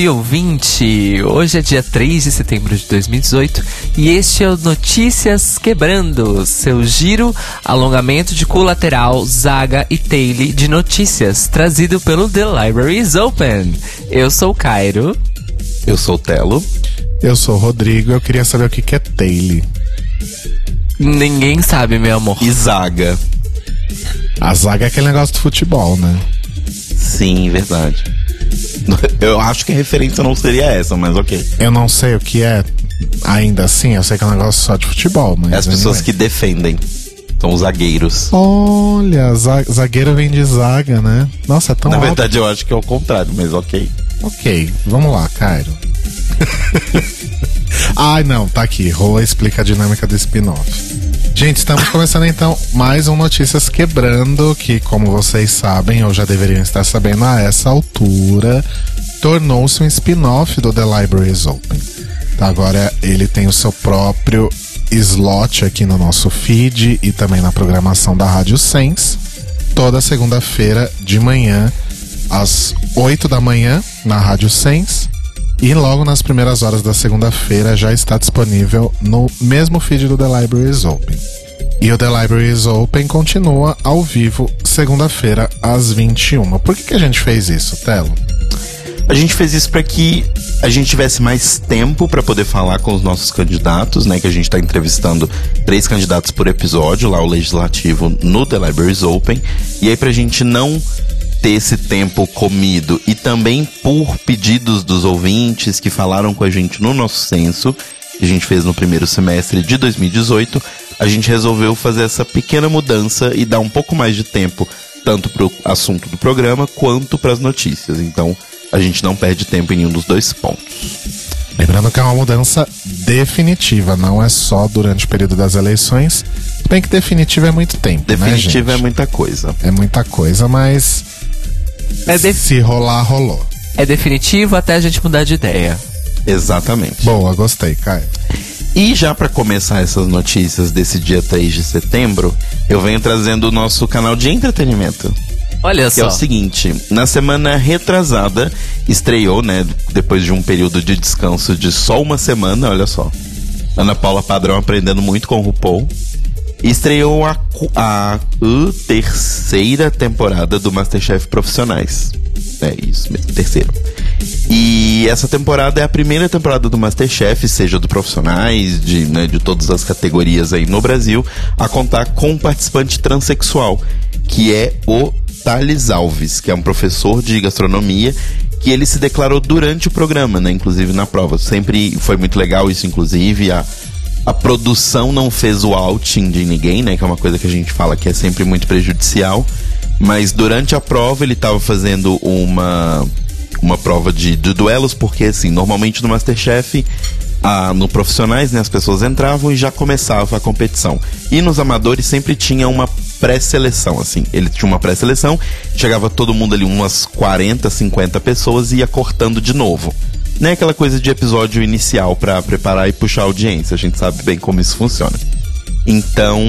Bom dia, ouvinte! Hoje é dia 3 de setembro de 2018 e este é o Notícias Quebrando, seu giro, alongamento de colateral, zaga e taile de notícias, trazido pelo The Library is Open. Eu sou o Cairo. Eu sou o Telo. Eu sou o Rodrigo eu queria saber o que, que é taile. Ninguém sabe, meu amor. E zaga. A zaga é aquele negócio do futebol, né? Sim, verdade. Eu acho que a referência não seria essa, mas ok. Eu não sei o que é ainda assim, eu sei que é um negócio só de futebol, mas. É as pessoas anyway. que defendem. São os zagueiros. Olha, za- zagueiro vem de zaga, né? Nossa, é tão Na verdade, eu acho que é o contrário, mas ok. Ok, vamos lá, Cairo. Ai, não, tá aqui. Roa explica a dinâmica do spin-off. Gente, estamos começando então mais um Notícias Quebrando, que, como vocês sabem, ou já deveriam estar sabendo a essa altura, tornou-se um spin-off do The Library is Open. Então, agora ele tem o seu próprio slot aqui no nosso feed e também na programação da Rádio Sense, toda segunda-feira de manhã, às 8 da manhã, na Rádio Sense. E logo nas primeiras horas da segunda-feira já está disponível no mesmo feed do The Library is Open. E o The Library is Open continua ao vivo segunda-feira às 21. Por que, que a gente fez isso, Telo? A gente fez isso para que a gente tivesse mais tempo para poder falar com os nossos candidatos, né? Que a gente tá entrevistando três candidatos por episódio, lá o legislativo no The Libraries Open. E aí pra gente não ter esse tempo comido e também por pedidos dos ouvintes que falaram com a gente no nosso censo, que a gente fez no primeiro semestre de 2018, a gente resolveu fazer essa pequena mudança e dar um pouco mais de tempo tanto pro assunto do programa quanto para as notícias. Então, a gente não perde tempo em nenhum dos dois pontos. Lembrando que é uma mudança definitiva, não é só durante o período das eleições. Bem que definitiva é muito tempo, né, Definitiva é gente? muita coisa. É muita coisa, mas É, de- se rolar, rolou. é definitivo até a gente mudar de ideia. Exatamente. Boa, gostei, Caio. E já para começar essas notícias desse dia 3 de setembro, eu venho trazendo o nosso canal de entretenimento. Olha Que é só. o seguinte, na semana retrasada, estreou, né, depois de um período de descanso de só uma semana, olha só. Ana Paula Padrão aprendendo muito com o RuPaul. Estreou a, a, uh, terceira temporada do Masterchef Profissionais. É isso mesmo, terceira. E essa temporada é a primeira temporada do Masterchef, seja do Profissionais, de, né, de todas as categorias aí no Brasil, a contar com um participante transexual, que é o Thales Alves, que é um professor de gastronomia que ele se declarou durante o programa, né? Inclusive na prova. Sempre foi muito legal isso, inclusive. A, a produção não fez o outing de ninguém, né? Que é uma coisa que a gente fala que é sempre muito prejudicial. Mas durante a prova ele estava fazendo uma uma prova de, de duelos, porque assim, normalmente no Masterchef, ah, no profissionais, né, as pessoas entravam e já começava a competição. E nos amadores sempre tinha uma pré-seleção, assim. Ele tinha uma pré-seleção, chegava todo mundo ali, umas 40, 50 pessoas e ia cortando de novo. Não é aquela coisa de episódio inicial pra preparar e puxar a audiência, a gente sabe bem como isso funciona. Então,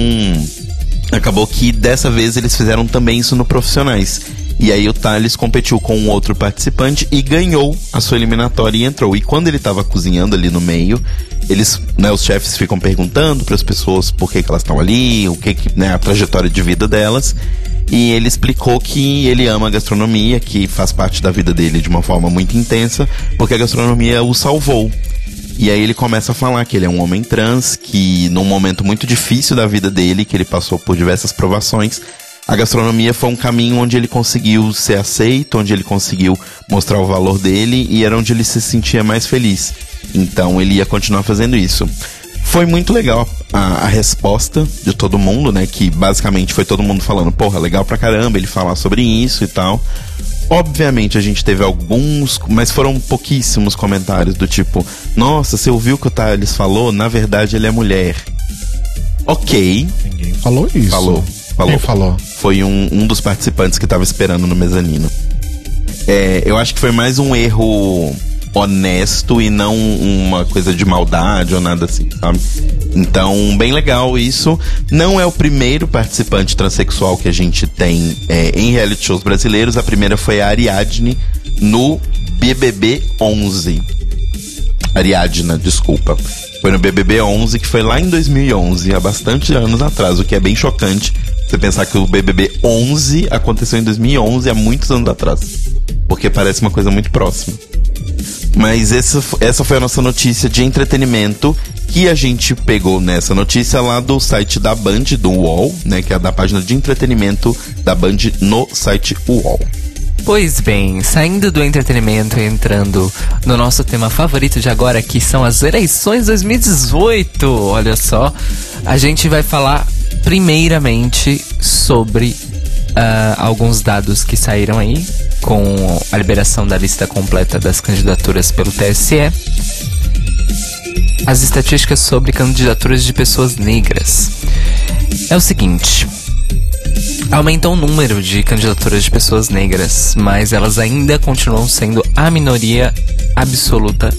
acabou que dessa vez eles fizeram também isso no profissionais. E aí o Thales competiu com um outro participante e ganhou a sua eliminatória e entrou. E quando ele tava cozinhando ali no meio, eles, né, os chefes ficam perguntando para as pessoas por que, que elas estão ali, o que, que né, a trajetória de vida delas. E ele explicou que ele ama a gastronomia, que faz parte da vida dele de uma forma muito intensa, porque a gastronomia o salvou. E aí ele começa a falar que ele é um homem trans, que num momento muito difícil da vida dele, que ele passou por diversas provações, a gastronomia foi um caminho onde ele conseguiu ser aceito, onde ele conseguiu mostrar o valor dele e era onde ele se sentia mais feliz. Então ele ia continuar fazendo isso. Foi muito legal a, a resposta de todo mundo, né? Que basicamente foi todo mundo falando, porra, legal pra caramba ele falar sobre isso e tal. Obviamente a gente teve alguns, mas foram pouquíssimos comentários do tipo: Nossa, você ouviu o que o Thales falou? Na verdade ele é mulher. Ok, Ninguém falou isso. Falou, falou. Quem falou? foi um, um dos participantes que tava esperando no mezanino. É, eu acho que foi mais um erro honesto e não uma coisa de maldade ou nada assim, sabe? Então, bem legal isso. Não é o primeiro participante transexual que a gente tem é, em reality shows brasileiros. A primeira foi a Ariadne no BBB 11. Ariadna, desculpa. Foi no BBB 11, que foi lá em 2011, há bastante anos atrás, o que é bem chocante. Você pensar que o BBB 11 aconteceu em 2011, há muitos anos atrás. Porque parece uma coisa muito próxima. Mas essa, essa foi a nossa notícia de entretenimento que a gente pegou nessa notícia lá do site da Band, do UOL, né? Que é da página de entretenimento da Band no site UOL. Pois bem, saindo do entretenimento e entrando no nosso tema favorito de agora, que são as eleições 2018. Olha só, a gente vai falar primeiramente sobre uh, alguns dados que saíram aí com a liberação da lista completa das candidaturas pelo TSE. As estatísticas sobre candidaturas de pessoas negras. É o seguinte, aumentou o número de candidaturas de pessoas negras, mas elas ainda continuam sendo a minoria absoluta,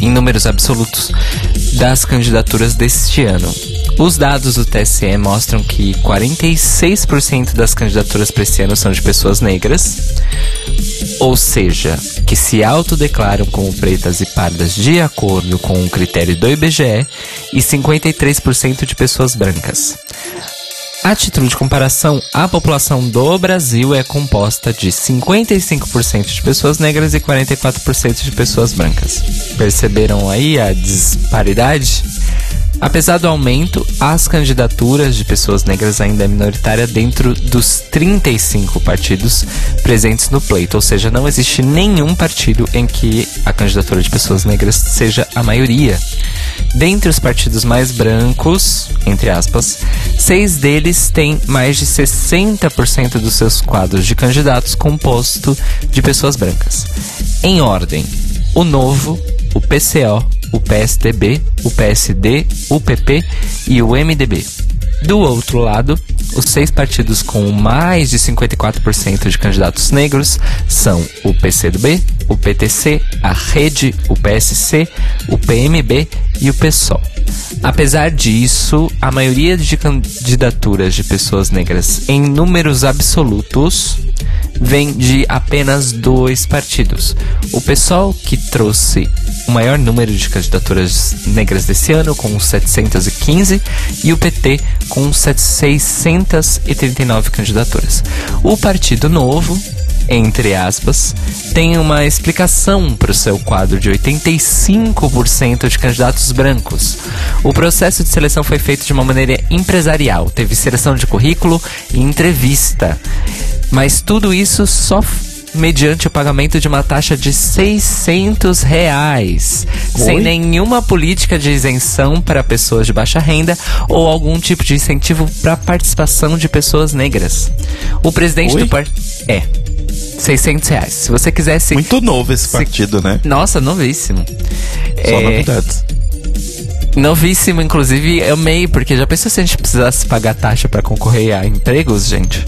em números absolutos, das candidaturas deste ano. Os dados do TSE mostram que 46% das candidaturas para esse ano são de pessoas negras, ou seja, que se autodeclaram como pretas e pardas de acordo com o critério do IBGE, e 53% de pessoas brancas. A título de comparação, a população do Brasil é composta de 55% de pessoas negras e 44% de pessoas brancas. Perceberam aí a disparidade? Apesar do aumento, as candidaturas de pessoas negras ainda é minoritária dentro dos 35 partidos presentes no pleito, ou seja, não existe nenhum partido em que a candidatura de pessoas negras seja a maioria. Dentre os partidos mais brancos, entre aspas, seis deles têm mais de 60% dos seus quadros de candidatos composto de pessoas brancas. Em ordem: o Novo, o PCO, o PSDB, o PSD, o PP e o MDB. Do outro lado, os seis partidos com mais de 54% de candidatos negros são o PCdoB, o PTC, a Rede, o PSC, o PMB e o PSOL. Apesar disso, a maioria de candidaturas de pessoas negras em números absolutos vem de apenas dois partidos. O PSOL, que trouxe o maior número de candidaturas negras desse ano, com 715, e o PT, com 639 candidaturas. O Partido Novo, entre aspas, tem uma explicação para o seu quadro de 85% de candidatos brancos. O processo de seleção foi feito de uma maneira empresarial, teve seleção de currículo e entrevista. Mas tudo isso só mediante o pagamento de uma taxa de 600 reais, Oi? sem nenhuma política de isenção para pessoas de baixa renda ou algum tipo de incentivo para a participação de pessoas negras. O presidente Oi? do partido é 600 reais. Se você quisesse. Muito novo esse partido, Se... né? Nossa, novíssimo. Só é... novidades. Novíssimo, inclusive, eu amei, porque já pensou se a gente precisasse pagar taxa para concorrer a empregos, gente?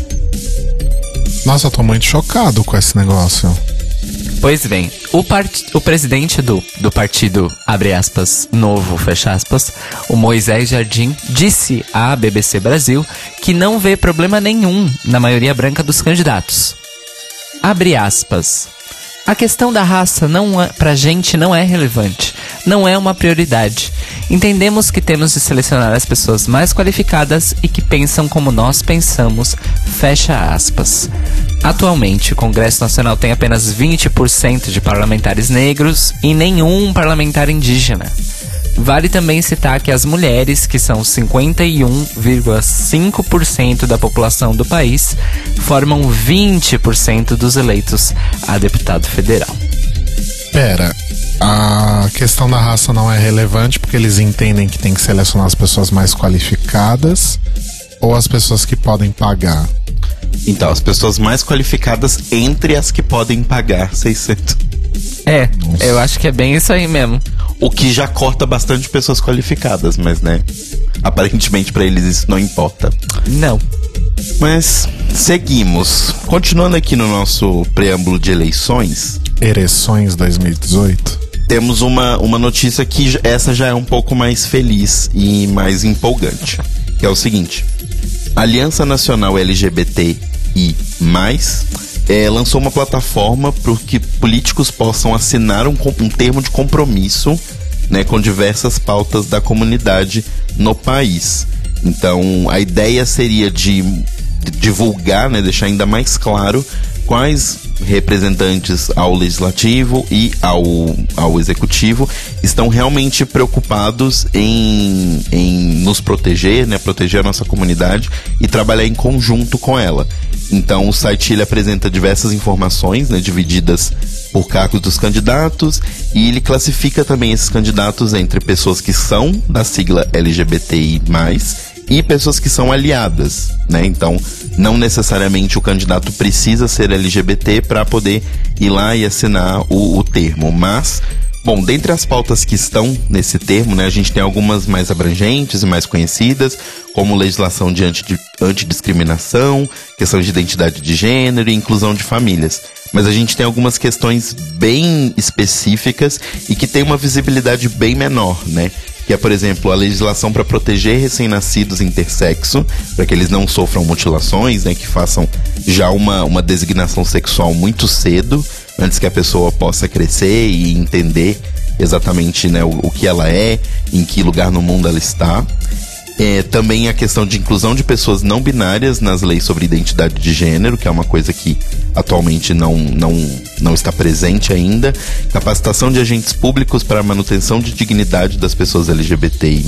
Nossa, eu tô muito chocado com esse negócio. Pois bem, o, part... o presidente do, do partido, abre aspas, novo, fecha aspas, o Moisés Jardim, disse à BBC Brasil que não vê problema nenhum na maioria branca dos candidatos. Abre aspas. A questão da raça não é, pra gente não é relevante, não é uma prioridade. Entendemos que temos de selecionar as pessoas mais qualificadas e que pensam como nós pensamos, fecha aspas. Atualmente, o Congresso Nacional tem apenas 20% de parlamentares negros e nenhum parlamentar indígena. Vale também citar que as mulheres, que são 51,5% da população do país, formam 20% dos eleitos a deputado federal. Pera, a questão da raça não é relevante porque eles entendem que tem que selecionar as pessoas mais qualificadas ou as pessoas que podem pagar? Então, as pessoas mais qualificadas entre as que podem pagar 600. É, Nossa. eu acho que é bem isso aí mesmo. O que já corta bastante pessoas qualificadas, mas né? Aparentemente para eles isso não importa. Não. Mas seguimos. Continuando aqui no nosso preâmbulo de eleições. Ereções 2018. Temos uma, uma notícia que essa já é um pouco mais feliz e mais empolgante. Que é o seguinte: Aliança Nacional LGBT e mais é, lançou uma plataforma para que políticos possam assinar um, um termo de compromisso né, com diversas pautas da comunidade no país. Então, a ideia seria de divulgar, né, deixar ainda mais claro quais representantes ao legislativo e ao, ao executivo estão realmente preocupados em, em nos proteger, né, proteger a nossa comunidade e trabalhar em conjunto com ela. Então o site ele apresenta diversas informações, né, divididas por cargos dos candidatos e ele classifica também esses candidatos entre pessoas que são da sigla LGBTI+, e pessoas que são aliadas, né? Então, não necessariamente o candidato precisa ser LGBT para poder ir lá e assinar o, o termo, mas Bom, dentre as pautas que estão nesse termo, né, a gente tem algumas mais abrangentes e mais conhecidas, como legislação de antidiscriminação, questão de identidade de gênero e inclusão de famílias. Mas a gente tem algumas questões bem específicas e que tem uma visibilidade bem menor, né? que é, por exemplo, a legislação para proteger recém-nascidos intersexo, para que eles não sofram mutilações, né, que façam já uma, uma designação sexual muito cedo, antes que a pessoa possa crescer e entender exatamente né, o, o que ela é, em que lugar no mundo ela está. É, também a questão de inclusão de pessoas não binárias nas leis sobre identidade de gênero, que é uma coisa que atualmente não, não, não está presente ainda. Capacitação de agentes públicos para a manutenção de dignidade das pessoas LGBTI.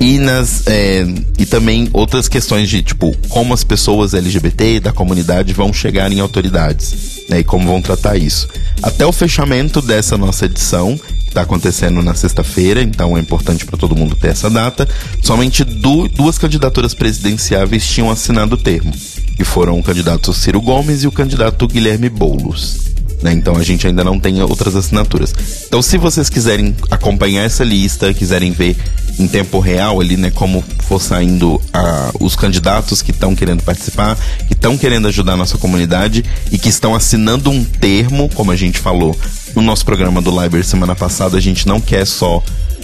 E, nas, é, e também outras questões de tipo como as pessoas LGBT da comunidade vão chegar em autoridades né, e como vão tratar isso. Até o fechamento dessa nossa edição, está acontecendo na sexta-feira, então é importante para todo mundo ter essa data. Somente du duas candidaturas presidenciáveis tinham assinado o termo, que foram o candidato Ciro Gomes e o candidato Guilherme Boulos. Né? Então a gente ainda não tem outras assinaturas. Então, se vocês quiserem acompanhar essa lista, quiserem ver em tempo real ali, né, como for saindo a, os candidatos que estão querendo participar, que estão querendo ajudar a nossa comunidade e que estão assinando um termo, como a gente falou, no nosso programa do Library semana passada, a gente não quer só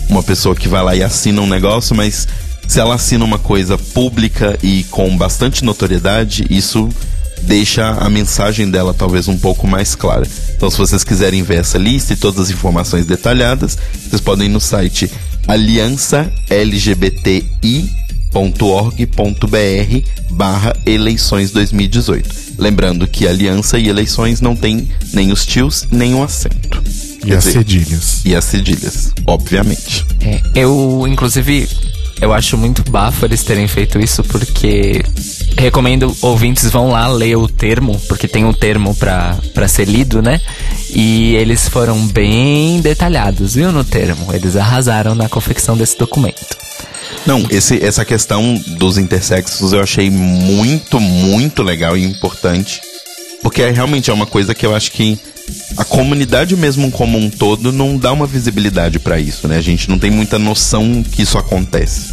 uma pessoa que vai lá e assina um negócio, mas se ela assina uma coisa pública e com bastante notoriedade, isso deixa a mensagem dela talvez um pouco mais clara. Então, se vocês quiserem ver essa lista e todas as informações detalhadas, vocês podem ir no site aliançalgbti.org.br barra eleições 2018. Lembrando que aliança e eleições não tem nem os tios, nem o acento. E Quer as dizer, cedilhas. E as cedilhas, obviamente. É, eu, inclusive, eu acho muito bafo eles terem feito isso, porque recomendo ouvintes vão lá ler o termo, porque tem um termo para ser lido, né? E eles foram bem detalhados, viu, no termo. Eles arrasaram na confecção desse documento. Não, esse, essa questão dos intersexos eu achei muito, muito legal e importante. Porque é, realmente é uma coisa que eu acho que a comunidade mesmo como um todo não dá uma visibilidade para isso, né? A gente não tem muita noção que isso acontece.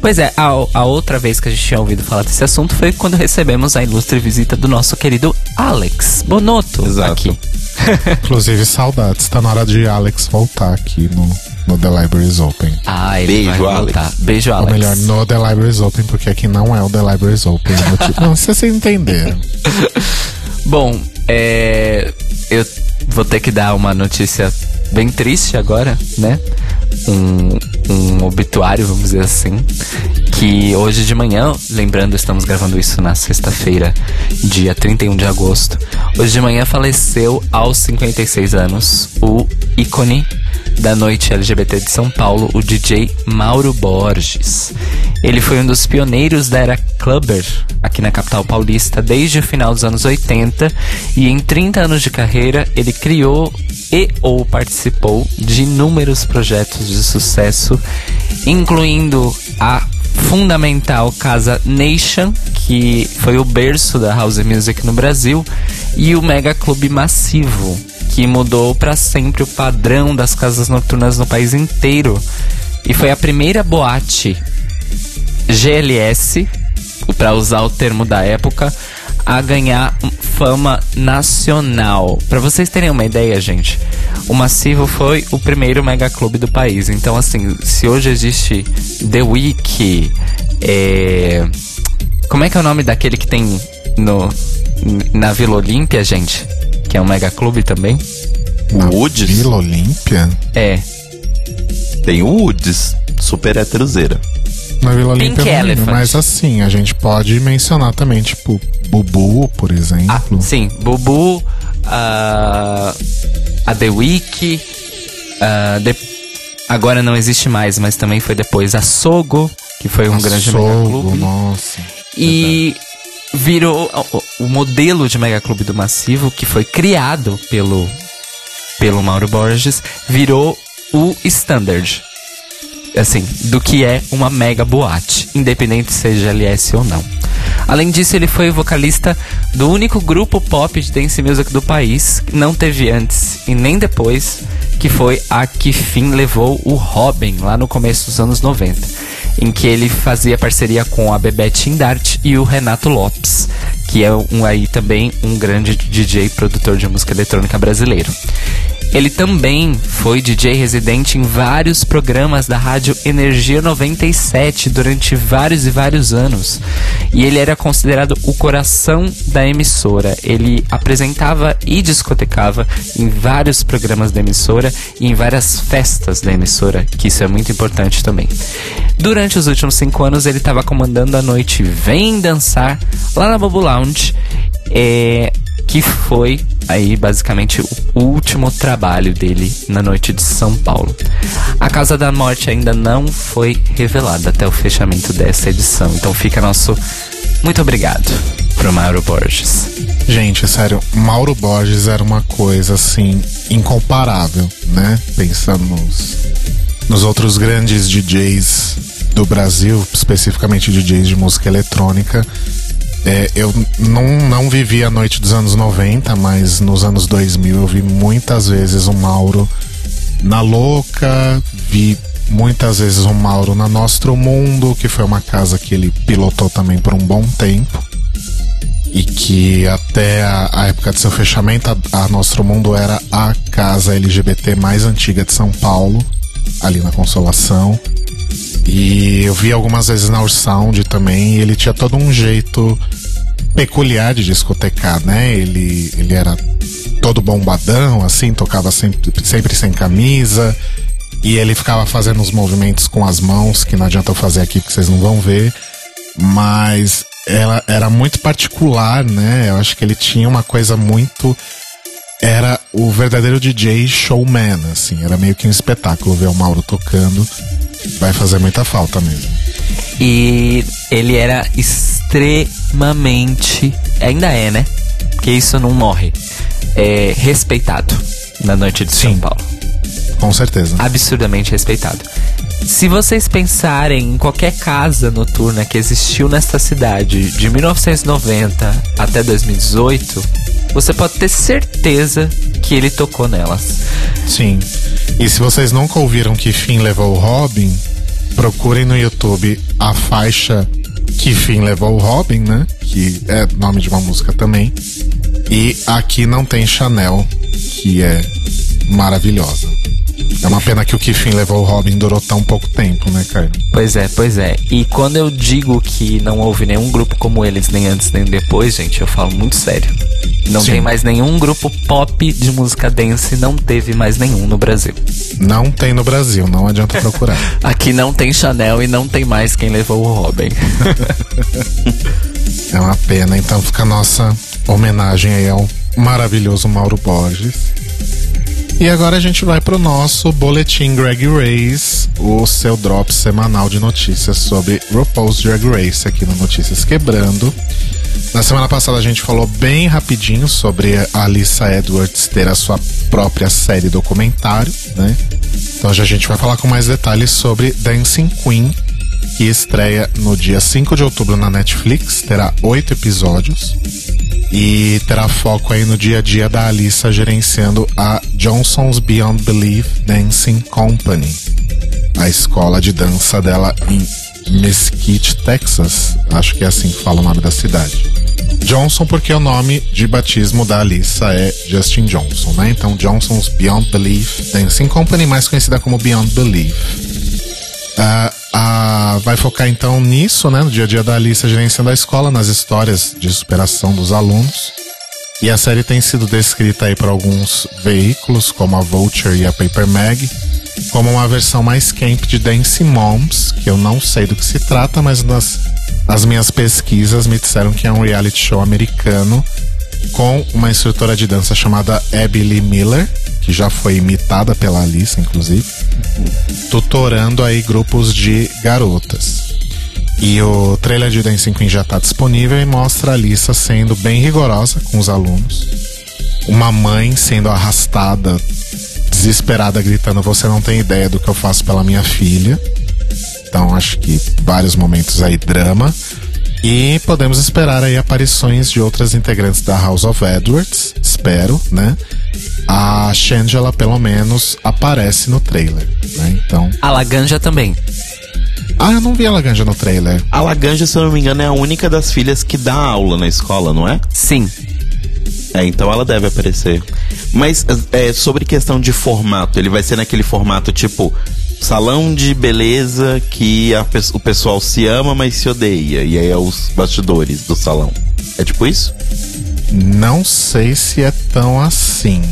Pois é, a, a, outra vez que a gente tinha ouvido falar desse assunto foi quando recebemos a ilustre visita do nosso querido Alex Bonotto Exato. aqui. Inclusive, saudades. Tá na hora de Alex voltar aqui no, no The Libraries Open. Ah, ele Beijo, vai voltar. Alex. Beijo, Alex. Ou melhor, no The Libraries Open, porque aqui não é o The Libraries Open. não, se vocês entenderam. Bom, é, eu vou ter que dar uma notícia bem triste agora, né? Um, um obituário, vamos dizer assim. Que hoje de manhã, lembrando, estamos gravando isso na sexta-feira, dia 31 de agosto. Hoje de manhã faleceu aos 56 anos o ícone da noite LGBT de São Paulo, o DJ Mauro Borges. Ele foi um dos pioneiros da era clubber aqui na capital paulista desde o final dos anos 80 e em 30 anos de carreira ele criou e ou participou de inúmeros projetos de sucesso, incluindo a fundamental Casa Nation, que foi o berço da house music no Brasil, e o Mega Clube Massivo, que mudou para sempre o padrão das casas noturnas no país inteiro. E foi a primeira boate GLS, para usar o termo da época, a ganhar fama nacional. Para vocês terem uma ideia, gente, o Massivo foi o primeiro mega clube do país. Então, assim, se hoje existe The Week, é... como é que é o nome daquele que tem no na Vila Olímpia, gente, que é um mega clube também. Na Woods? Vila Olímpia? É, Tem o Woods, super heterozeira. Na Vila Pink Olímpia eu não lembro, Elephant. mas assim, a gente pode mencionar também, tipo, Bubu, por ah, exemplo. sim, Bubu, ah, a The Week, ah, de- agora não existe mais, mas também foi depois a Sogo, que foi um A grande Sogo, mega clube. nossa. E virou o, modelo de mega clube do Massivo, que foi criado pelo, pelo Mauro Borges, virou o standard. Assim, do que é uma mega boate, independente seja LS ou não. Além disso, ele foi o vocalista do único grupo pop de dance music do país, não teve antes e nem depois, que foi a que fim levou o Robin, lá no começo dos anos 90, em que ele fazia parceria com a Bebete Indart e o Renato Lopes, que é um aí também um grande DJ produtor de música eletrônica brasileiro. Ele também foi DJ residente em vários programas da rádio Energia 97 durante vários e vários anos. E ele era considerado o coração da emissora. Ele apresentava e discotecava em vários programas da emissora e em várias festas da emissora, que isso é muito importante também. Durante os últimos cinco anos, ele estava comandando a noite Vem Dançar lá na Bobo Lounge. É, que foi aí basicamente o último trabalho dele na noite de São Paulo. A causa da morte ainda não foi revelada até o fechamento dessa edição, então fica nosso muito obrigado pro Mauro Borges. Gente, sério, Mauro Borges era uma coisa assim incomparável, né? Pensando nos, nos outros grandes DJs do Brasil, especificamente DJs de música eletrônica. É, eu não, não vivi a noite dos anos 90, mas nos anos 2000 eu vi muitas vezes o Mauro na Louca, vi muitas vezes o Mauro na Nostro Mundo, que foi uma casa que ele pilotou também por um bom tempo e que até a, a época de seu fechamento, a, a Nostro Mundo era a casa LGBT mais antiga de São Paulo, ali na Consolação. E eu vi algumas vezes na Ursound também, e ele tinha todo um jeito peculiar de discotecar, né? Ele, ele era todo bombadão, assim, tocava sempre, sempre sem camisa. E ele ficava fazendo os movimentos com as mãos, que não adianta eu fazer aqui porque vocês não vão ver. Mas ela era muito particular, né? Eu acho que ele tinha uma coisa muito. Era o verdadeiro DJ showman, assim. Era meio que um espetáculo ver o Mauro tocando. Vai fazer muita falta mesmo. E ele era extremamente, ainda é, né? Porque isso não morre. É, respeitado na noite de São Sim. Paulo. Com certeza. absurdamente respeitado. Se vocês pensarem em qualquer casa noturna que existiu nesta cidade de 1990 até 2018, você pode ter certeza que ele tocou nelas. Sim. E se vocês nunca ouviram que fim levou o Robin, procurem no YouTube a faixa Que fim levou o Robin, né? Que é nome de uma música também. E aqui não tem Chanel, que é maravilhosa. É uma pena que o fim levou o Robin durou tão pouco tempo, né, Caio? Pois é, pois é. E quando eu digo que não houve nenhum grupo como eles, nem antes nem depois, gente, eu falo muito sério. Não Sim. tem mais nenhum grupo pop de música dance, não teve mais nenhum no Brasil. Não tem no Brasil, não adianta procurar. Aqui não tem Chanel e não tem mais quem levou o Robin. É uma pena, então fica a nossa homenagem aí ao maravilhoso Mauro Borges. E agora a gente vai pro nosso boletim Drag Race, o seu drop semanal de notícias sobre RuPaul's Drag Race aqui no Notícias Quebrando. Na semana passada a gente falou bem rapidinho sobre a Alissa Edwards ter a sua própria série documentário, né? Então hoje a gente vai falar com mais detalhes sobre Dancing Queen, que estreia no dia 5 de outubro na Netflix, terá oito episódios e terá foco aí no dia a dia da Alissa gerenciando a Johnson's Beyond Belief Dancing Company, a escola de dança dela em Mesquite, Texas. Acho que é assim que fala o nome da cidade. Johnson porque o nome de batismo da Alissa é Justin Johnson, né? Então Johnson's Beyond Belief Dancing Company, mais conhecida como Beyond Belief. Ah, a, vai focar então nisso, né? No dia a dia da Alissa gerenciando a escola, nas histórias de superação dos alunos. E a série tem sido descrita aí por alguns veículos, como a Vulture e a Paper Mag, como uma versão mais camp de Dancing Moms, que eu não sei do que se trata, mas nas, nas minhas pesquisas me disseram que é um reality show americano com uma instrutora de dança chamada Abby Lee Miller, que já foi imitada pela Alice, inclusive, tutorando aí grupos de garotas. E o trailer de Dancing Queen já está disponível e mostra a Alissa sendo bem rigorosa com os alunos. Uma mãe sendo arrastada, desesperada, gritando: Você não tem ideia do que eu faço pela minha filha. Então acho que vários momentos aí drama. E podemos esperar aí aparições de outras integrantes da House of Edwards, espero, né? A Shangela, pelo menos, aparece no trailer, né? Então. A Laganja também. Ah, eu não vi a Laganja no trailer. A Laganja, se eu não me engano, é a única das filhas que dá aula na escola, não é? Sim. É, então ela deve aparecer. Mas é, sobre questão de formato, ele vai ser naquele formato tipo salão de beleza que a, o pessoal se ama, mas se odeia. E aí é os bastidores do salão. É tipo isso? Não sei se é tão assim.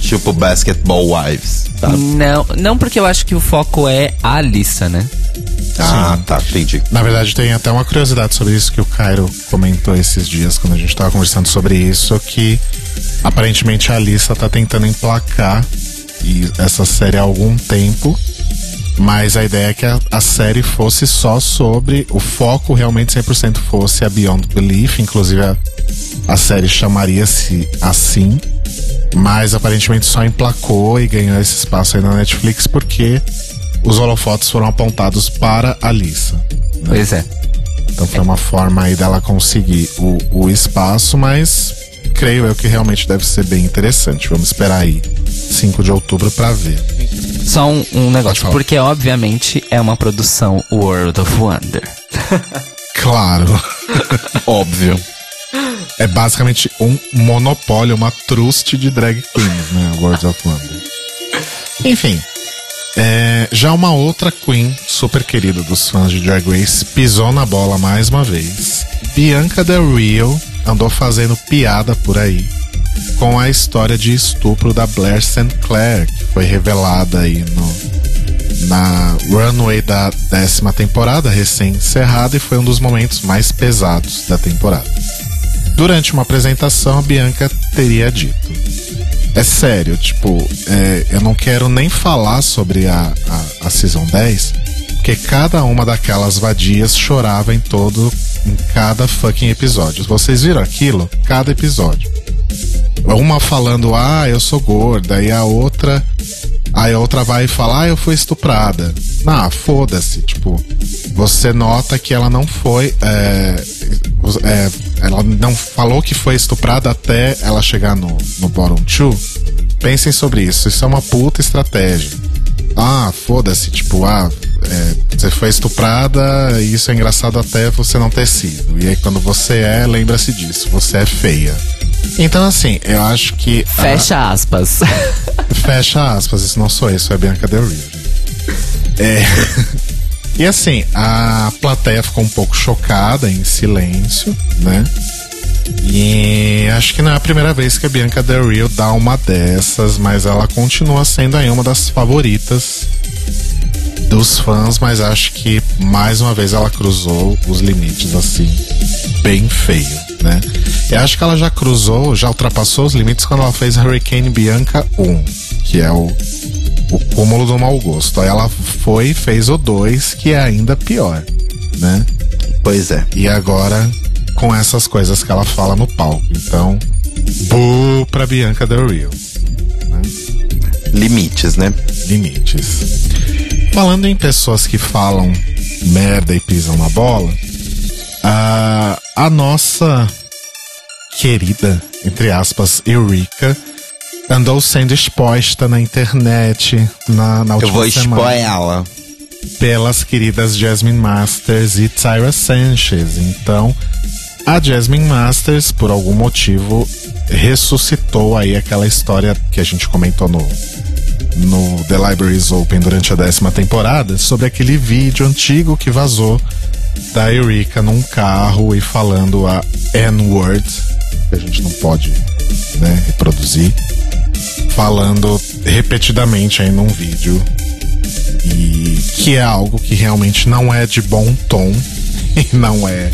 Tipo Basketball Wives. Tá? Não, não porque eu acho que o foco é a Alissa, né? Ah, Sim. tá, entendi. Na verdade, tem até uma curiosidade sobre isso que o Cairo comentou esses dias quando a gente tava conversando sobre isso, que aparentemente a Alissa tá tentando emplacar e essa série há algum tempo. Mas a ideia é que a, a série fosse só sobre. O foco realmente 100% fosse a Beyond Belief. Inclusive a, a série chamaria-se assim. Mas aparentemente só emplacou e ganhou esse espaço aí na Netflix porque os holofotes foram apontados para a Lisa. Né? Pois é. Então foi uma forma aí dela conseguir o, o espaço, mas creio eu que realmente deve ser bem interessante. Vamos esperar aí 5 de outubro para ver. Só um, um negócio, porque obviamente é uma produção World of Wonder. claro. Óbvio. É basicamente um monopólio, uma trust de drag queens, né? World of Wonder. Enfim, é, já uma outra queen super querida dos fãs de Drag Race pisou na bola mais uma vez. Bianca Del Rio andou fazendo piada por aí com a história de estupro da Blair St. Clair, que foi revelada aí no, na runway da décima temporada, recém-encerrada, e foi um dos momentos mais pesados da temporada. Durante uma apresentação, a Bianca teria dito: é sério, tipo, é, eu não quero nem falar sobre a, a, a Season 10, porque cada uma daquelas vadias chorava em todo, em cada fucking episódio. Vocês viram aquilo? Cada episódio. Uma falando, ah, eu sou gorda, e a outra. Aí a outra vai falar, ah, eu fui estuprada. Ah, foda-se. Tipo, você nota que ela não foi. É, é, ela não falou que foi estuprada até ela chegar no, no bottom two. Pensem sobre isso. Isso é uma puta estratégia. Ah, foda-se. Tipo, ah, é, você foi estuprada e isso é engraçado até você não ter sido. E aí quando você é, lembra-se disso. Você é feia. Então, assim, eu acho que. Fecha a... aspas. Fecha aspas, isso não sou eu, isso é Bianca Del Rio. É. E assim, a plateia ficou um pouco chocada, em silêncio, né? E acho que não é a primeira vez que a Bianca Del Rio dá uma dessas, mas ela continua sendo aí uma das favoritas dos fãs, mas acho que mais uma vez ela cruzou os limites assim, bem feio, né? Eu acho que ela já cruzou, já ultrapassou os limites quando ela fez Hurricane Bianca 1, que é o o cúmulo do mau gosto. Aí ela foi e fez o 2, que é ainda pior, né? Pois é. E agora, com essas coisas que ela fala no palco. Então, bu pra Bianca Del Rio. Né? Limites, né? Limites. Falando em pessoas que falam merda e pisam na bola, a, a nossa querida, entre aspas, Eureka andou sendo exposta na internet na, na última Eu vou semana. expor ela. Pelas queridas Jasmine Masters e Tyra Sanchez. Então, a Jasmine Masters, por algum motivo, ressuscitou aí aquela história que a gente comentou no, no The Libraries Open durante a décima temporada sobre aquele vídeo antigo que vazou da Eureka num carro e falando a N-word, que a gente não pode né, reproduzir, falando repetidamente aí num vídeo. E que é algo que realmente não é de bom tom e não é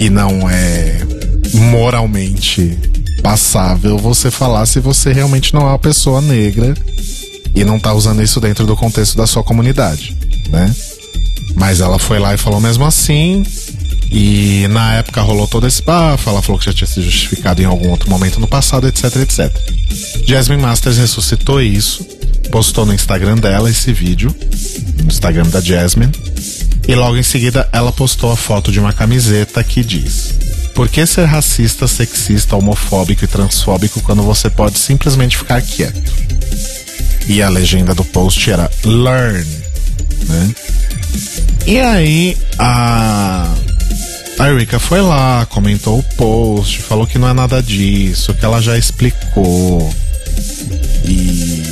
e não é moralmente passável você falar se você realmente não é uma pessoa negra e não tá usando isso dentro do contexto da sua comunidade, né? Mas ela foi lá e falou mesmo assim. E na época rolou todo esse bafo, ela falou que já tinha sido justificado em algum outro momento no passado, etc, etc. Jasmine Masters ressuscitou isso, postou no Instagram dela esse vídeo, no Instagram da Jasmine, e logo em seguida ela postou a foto de uma camiseta que diz: Por que ser racista, sexista, homofóbico e transfóbico quando você pode simplesmente ficar quieto? E a legenda do post era Learn, né? E aí a a Erika foi lá, comentou o post, falou que não é nada disso, que ela já explicou. E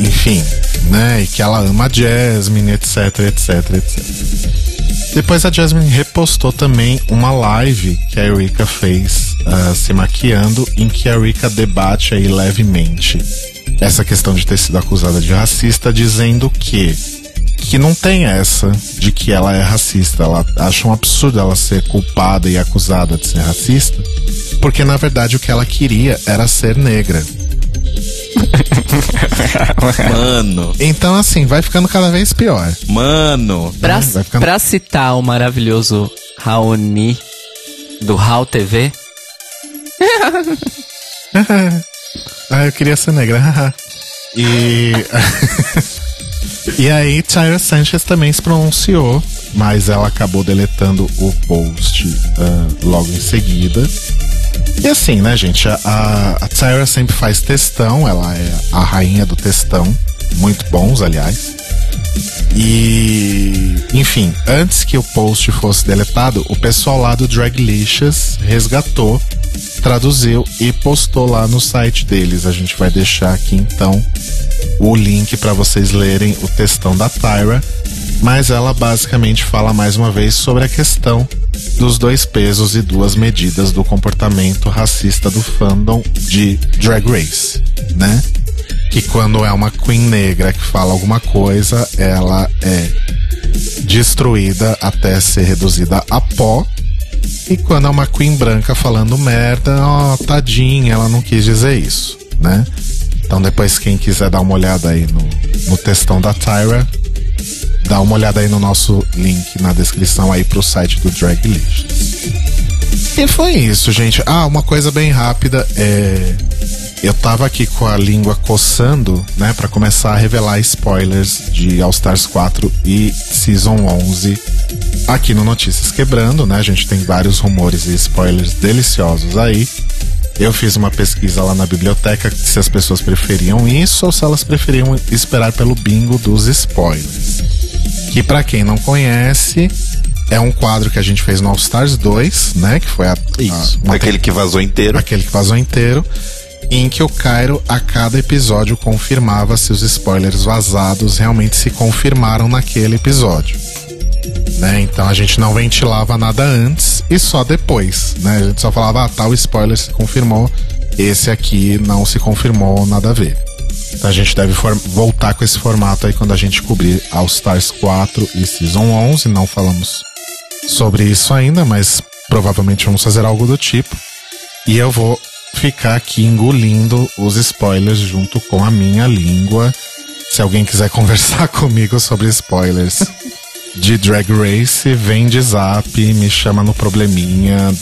enfim, né? E que ela ama a Jasmine, etc, etc, etc. Depois a Jasmine repostou também uma live que a Erika fez uh, se maquiando, em que a Erika debate aí levemente essa questão de ter sido acusada de racista, dizendo que que não tem essa de que ela é racista. Ela acha um absurdo ela ser culpada e acusada de ser racista, porque na verdade o que ela queria era ser negra. Mano, Então, assim, vai ficando cada vez pior. mano. Pra, ficando- pra citar o maravilhoso Raoni do Raul TV, Ah, eu queria ser negra. e. e aí, Tyra Sanchez também se pronunciou, mas ela acabou deletando o post ah, logo em seguida. E assim, né, gente? A, a, Tyra sempre faz textão, ela é a rainha do textão. Muito bons, aliás. E, enfim, antes que o post fosse deletado, o pessoal lá do Draglicious resgatou, traduziu e postou lá no site deles. A gente vai deixar aqui então o link para vocês lerem o textão da Tyra, mas ela basicamente fala mais uma vez sobre a questão dos dois pesos e duas medidas do comportamento racista do fandom de Drag Race, né? que quando é uma queen negra que fala alguma coisa, ela é destruída até ser reduzida a pó. E quando é uma queen branca falando merda, ó, tadinha, ela não quis dizer isso, né? Então depois quem quiser dar uma olhada aí no, no textão da Tyra, dá uma olhada aí no nosso link na descrição aí pro site do Draglicious. E foi isso, gente. Ah, uma coisa bem rápida é eu tava aqui com a língua coçando, né, Pra começar a revelar spoilers de All Stars 4 e Season 11 aqui no Notícias Quebrando, né? A gente tem vários rumores e spoilers deliciosos aí. Eu fiz uma pesquisa lá na biblioteca se as pessoas preferiam isso ou se elas preferiam esperar pelo bingo dos spoilers. Que pra quem não conhece, é um quadro que a gente fez no All Stars 2, né? Que foi a, a- Aquele que vazou inteiro. aquele que vazou inteiro, em que o Cairo, a cada episódio, confirmava se os spoilers vazados realmente se confirmaram naquele episódio. Né? Então a gente não ventilava nada antes e só depois. Né? A gente só falava, ah, tal spoiler se confirmou, esse aqui não se confirmou, nada a ver. Então a gente deve voltar com esse formato aí quando a gente cobrir All Stars 4 e Season 11. Não falamos sobre isso ainda, mas provavelmente vamos fazer algo do tipo. E eu vou ficar aqui engolindo os spoilers junto com a minha língua. Se alguém quiser conversar comigo sobre spoilers de Drag Race, vem de zap, me chama no probleminha,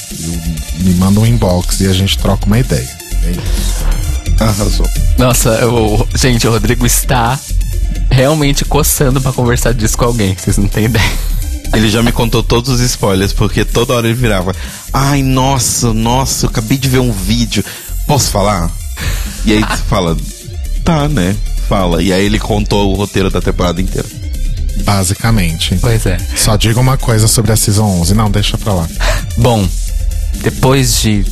me manda um inbox e a gente troca uma ideia. É isso. Arrasou. nossa, o, gente, o Rodrigo está realmente coçando pra conversar disso com alguém, vocês não têm ideia. Ele já me contou todos os spoilers, porque toda hora ele virava. Ai, nossa, nossa, eu acabei de ver um vídeo. Posso falar? E aí você fala, tá, né? Fala. E aí ele contou o roteiro da temporada inteira. Basicamente. Pois é. Só diga uma coisa sobre a Season 11. Não, deixa pra lá. Bom, depois de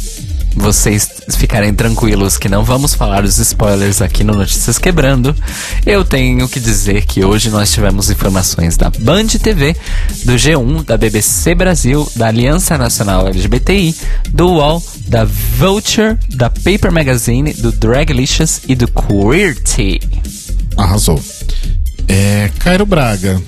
vocês ficarem tranquilos que não vamos falar os spoilers aqui no Notícias Quebrando, eu tenho que dizer que hoje nós tivemos informações da Band TV, do G1, da BBC Brasil, da Aliança Nacional LGBTI, do UOL, da Vulture, da Paper Magazine, do Draglicious e do Queerty. Arrasou. É, Cairo Braga,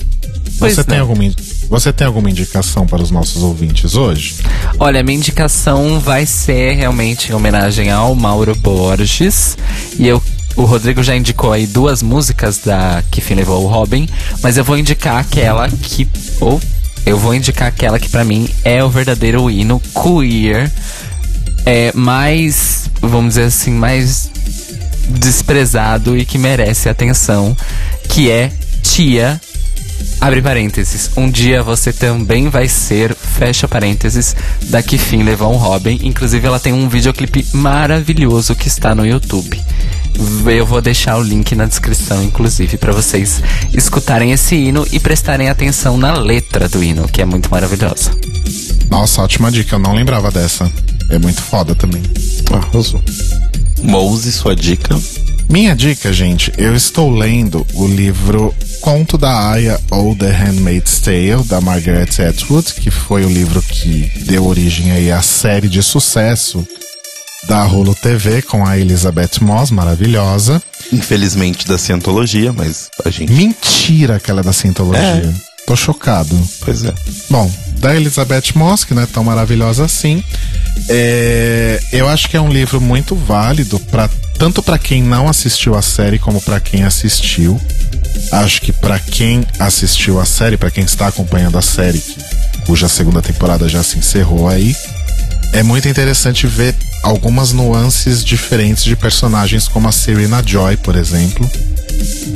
Pois você tem, não. alguma, in- você tem alguma indicação para os nossos ouvintes hoje? Olha, minha indicação vai ser realmente em homenagem ao Mauro Borges. E eu, o Rodrigo já indicou aí duas músicas da Que Levou o Robin, mas eu vou indicar aquela que. Ou eu vou indicar aquela que pra mim é o verdadeiro hino queer. É mais, vamos dizer assim, mais desprezado e que merece atenção, que é Tia Abre parênteses. Um dia você também vai ser, fecha parênteses, da que fim levou um Robin. Inclusive, ela tem um videoclipe maravilhoso que está no YouTube. Eu vou deixar o link na descrição, inclusive, para vocês escutarem esse hino e prestarem atenção na letra do hino, que é muito maravilhosa. Nossa, ótima dica, eu não lembrava dessa. É muito foda também. Arrasou. Mouse, sua dica. Minha dica, gente, eu estou lendo o livro Conto da Aya ou The Handmaid's Tale, da Margaret Atwood, que foi o livro que deu origem aí à série de sucesso da Hulu TV com a Elizabeth Moss, maravilhosa. Infelizmente da cientologia, mas a gente. Mentira que ela é da Scientologia. Tô chocado. Pois é. Bom, da Elizabeth Moss, que não é tão maravilhosa assim. É, eu acho que é um livro muito válido para tanto para quem não assistiu a série como para quem assistiu. Acho que para quem assistiu a série, para quem está acompanhando a série, cuja segunda temporada já se encerrou aí, é muito interessante ver algumas nuances diferentes de personagens como a Serena Joy, por exemplo,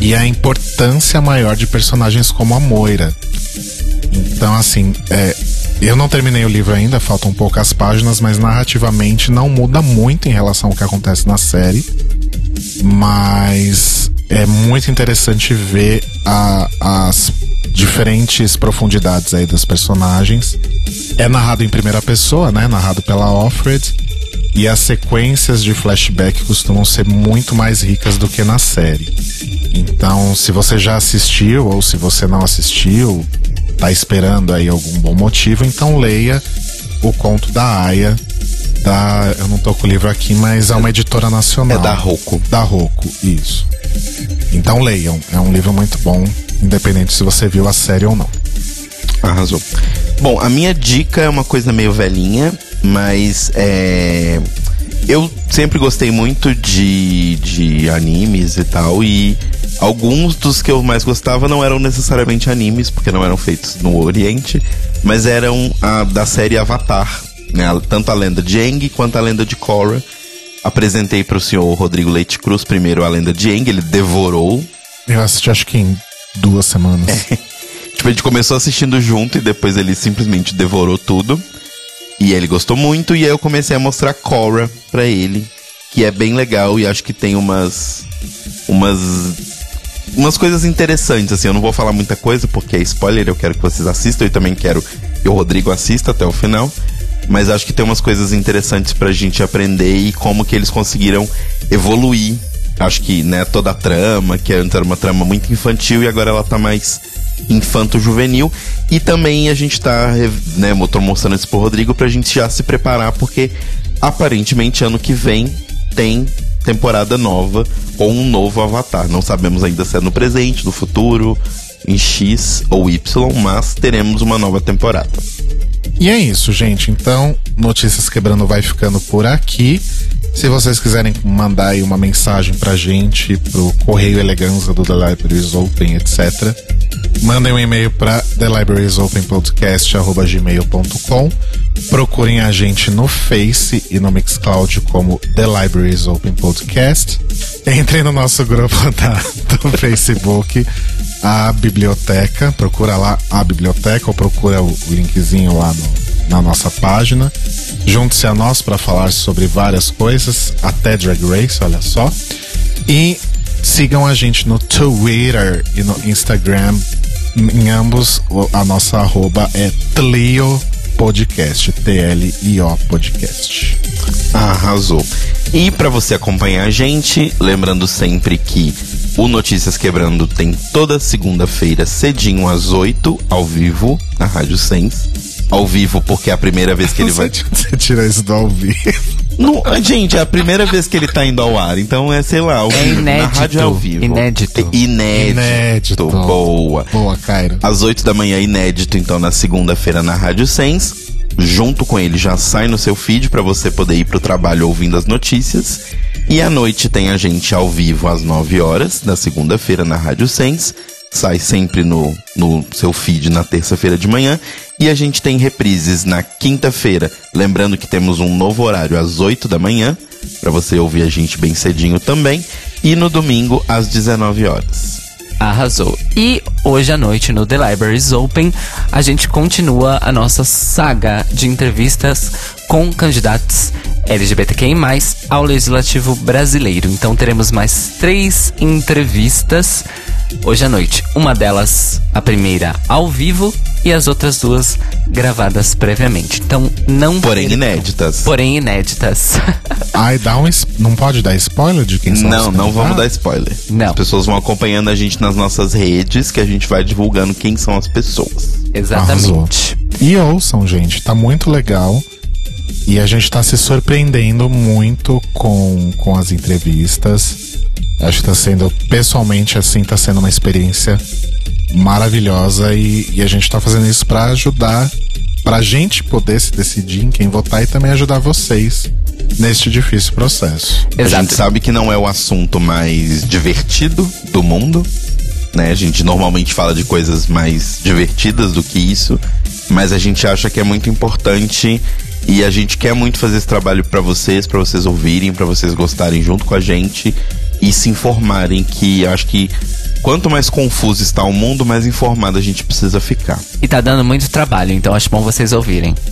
e a importância maior de personagens como a Moira. Então, assim, é, eu não terminei o livro ainda, faltam poucas páginas, mas narrativamente não muda muito em relação ao que acontece na série. Mas é muito interessante ver a- as diferentes profundidades aí dos personagens. É narrado em primeira pessoa, né? Narrado pela Offred. E as sequências de flashback costumam ser muito mais ricas do que na série. Então, se você já assistiu ou se você não assistiu, tá esperando aí algum bom motivo, então leia o conto da Aya. Da, eu não tô com o livro aqui, mas é uma editora nacional. É da Rocco. Da Rocco, isso. Então leiam, é um livro muito bom, independente se você viu a série ou não. Arrasou. Bom, a minha dica é uma coisa meio velhinha, mas é. Eu sempre gostei muito de, de animes e tal, e alguns dos que eu mais gostava não eram necessariamente animes, porque não eram feitos no Oriente, mas eram a, da série Avatar, né? Tanto a lenda de Aang quanto a lenda de Korra. Apresentei para o senhor Rodrigo Leite Cruz primeiro a lenda de Aang, ele devorou Eu assisti acho que em duas semanas. Tipo, a gente começou assistindo junto e depois ele simplesmente devorou tudo. E ele gostou muito e aí eu comecei a mostrar Korra pra ele, que é bem legal e acho que tem umas umas umas coisas interessantes assim. Eu não vou falar muita coisa porque é spoiler, eu quero que vocês assistam e também quero que o Rodrigo assista até o final. Mas acho que tem umas coisas interessantes pra gente aprender e como que eles conseguiram evoluir. Acho que, né, toda a trama, que antes era uma trama muito infantil e agora ela tá mais infanto-juvenil. E também a gente tá, né, tô mostrando isso pro Rodrigo pra gente já se preparar, porque aparentemente ano que vem tem temporada nova ou um novo Avatar. Não sabemos ainda se é no presente, no futuro, em X ou Y, mas teremos uma nova temporada. E é isso, gente. Então, Notícias Quebrando vai ficando por aqui. Se vocês quiserem mandar aí uma mensagem pra gente, pro Correio Eleganza do The Libraries Open, etc., mandem um e-mail para thelibrariesopenpodcast.gmail.com Procurem a gente no Face e no Mixcloud como The Libraries Open Podcast. Entrem no nosso grupo da, do Facebook, a Biblioteca. Procura lá a Biblioteca ou procura o linkzinho lá no- na nossa página. Junte-se a nós para falar sobre várias coisas, até Drag Race, olha só. E sigam a gente no Twitter e no Instagram. Em ambos, a nossa arroba é Tlio Podcast. T-L-I-O Podcast. Arrasou. E para você acompanhar a gente, lembrando sempre que o Notícias Quebrando tem toda segunda-feira, cedinho às 8, ao vivo, na Rádio Sens. Ao vivo, porque é a primeira vez que ele vai. Você tira isso do ao vivo. Não, gente, é a primeira vez que ele tá indo ao ar, então é, sei lá, ao É vivo. Na inédito. rádio é ao vivo. Inédito. É Inédito. Inédito. Boa. Boa, Cairo. Às 8 da manhã, inédito, então, na segunda-feira na Rádio Sens. Junto com ele já sai no seu feed para você poder ir pro trabalho ouvindo as notícias. E à noite tem a gente ao vivo às 9 horas da segunda-feira na Rádio Sens. Sai sempre no, no seu feed na terça-feira de manhã. E a gente tem reprises na quinta-feira. Lembrando que temos um novo horário às 8 da manhã, para você ouvir a gente bem cedinho também. E no domingo às 19 horas. Arrasou. E hoje à noite no The Libraries Open, a gente continua a nossa saga de entrevistas com candidatos LGBTQI+, ao Legislativo Brasileiro. Então teremos mais três entrevistas hoje à noite. Uma delas, a primeira, ao vivo, e as outras duas gravadas previamente. Então não Porém percam. inéditas. Porém inéditas. Ai, dá um. es- Não pode dar spoiler de quem são os Não, não vamos dar candidatos? spoiler. Não. As pessoas vão acompanhando a gente nas nossas redes, que a gente vai divulgando quem são as pessoas. Exatamente. E ouçam, gente, tá muito legal. E a gente tá se surpreendendo muito com, com as entrevistas. Acho que tá sendo, pessoalmente, assim, tá sendo uma experiência maravilhosa. E, e a gente tá fazendo isso pra ajudar, pra gente poder se decidir em quem votar e também ajudar vocês neste difícil processo. A Exato. gente sabe que não é o assunto mais divertido do mundo, né? A gente normalmente fala de coisas mais divertidas do que isso, mas a gente acha que é muito importante e a gente quer muito fazer esse trabalho pra vocês, pra vocês ouvirem, pra vocês gostarem junto com a gente e se informarem que acho que quanto mais confuso está o mundo, mais informado a gente precisa ficar. E tá dando muito trabalho, então acho bom vocês ouvirem.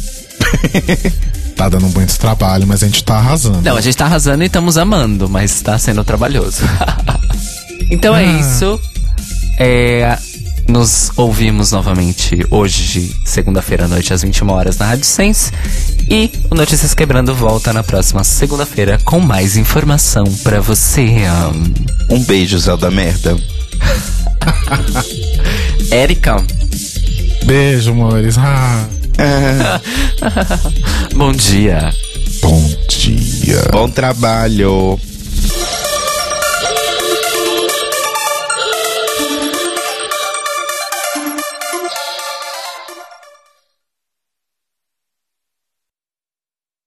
Tá dando muito trabalho, mas a gente tá arrasando. Não, a gente tá arrasando e estamos amando, mas tá sendo trabalhoso. então é Ah. isso. É, nos ouvimos novamente hoje, segunda-feira à noite, às 21 horas na Rádio Sense. E o Notícias Quebrando volta na próxima segunda-feira com mais informação pra você. Um beijo, Zelda Merda. Érica, Beijo, amores. Ah, bom dia. bom dia. Bom trabalho.